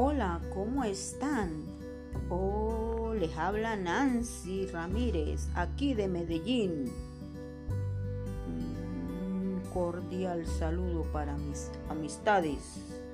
Hola, ¿cómo están? Oh, les habla Nancy Ramírez, aquí de Medellín. Un cordial saludo para mis amistades.